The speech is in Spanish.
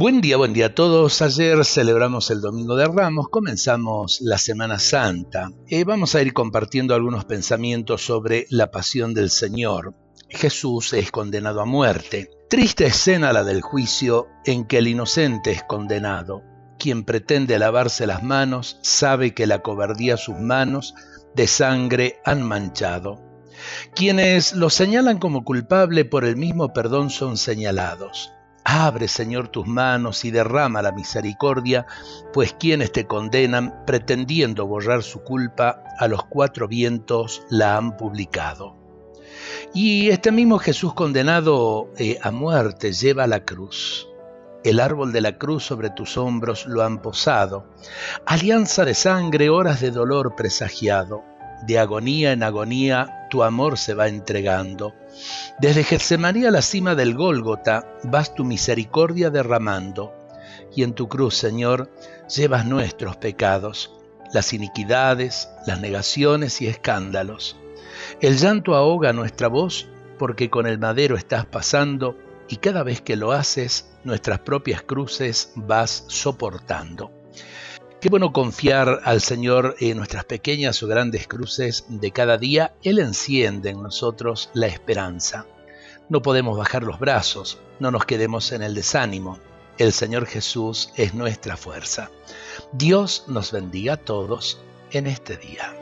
Buen día, buen día a todos. Ayer celebramos el Domingo de Ramos, comenzamos la Semana Santa y vamos a ir compartiendo algunos pensamientos sobre la pasión del Señor. Jesús es condenado a muerte. Triste escena la del juicio en que el inocente es condenado. Quien pretende lavarse las manos sabe que la cobardía sus manos de sangre han manchado. Quienes lo señalan como culpable por el mismo perdón son señalados. Abre, Señor, tus manos y derrama la misericordia, pues quienes te condenan, pretendiendo borrar su culpa, a los cuatro vientos la han publicado. Y este mismo Jesús condenado eh, a muerte lleva la cruz. El árbol de la cruz sobre tus hombros lo han posado. Alianza de sangre, horas de dolor presagiado. De agonía en agonía tu amor se va entregando. Desde Getsemaní a la cima del Gólgota vas tu misericordia derramando. Y en tu cruz, Señor, llevas nuestros pecados, las iniquidades, las negaciones y escándalos. El llanto ahoga nuestra voz porque con el madero estás pasando y cada vez que lo haces, nuestras propias cruces vas soportando. Qué bueno confiar al Señor en nuestras pequeñas o grandes cruces de cada día. Él enciende en nosotros la esperanza. No podemos bajar los brazos, no nos quedemos en el desánimo. El Señor Jesús es nuestra fuerza. Dios nos bendiga a todos en este día.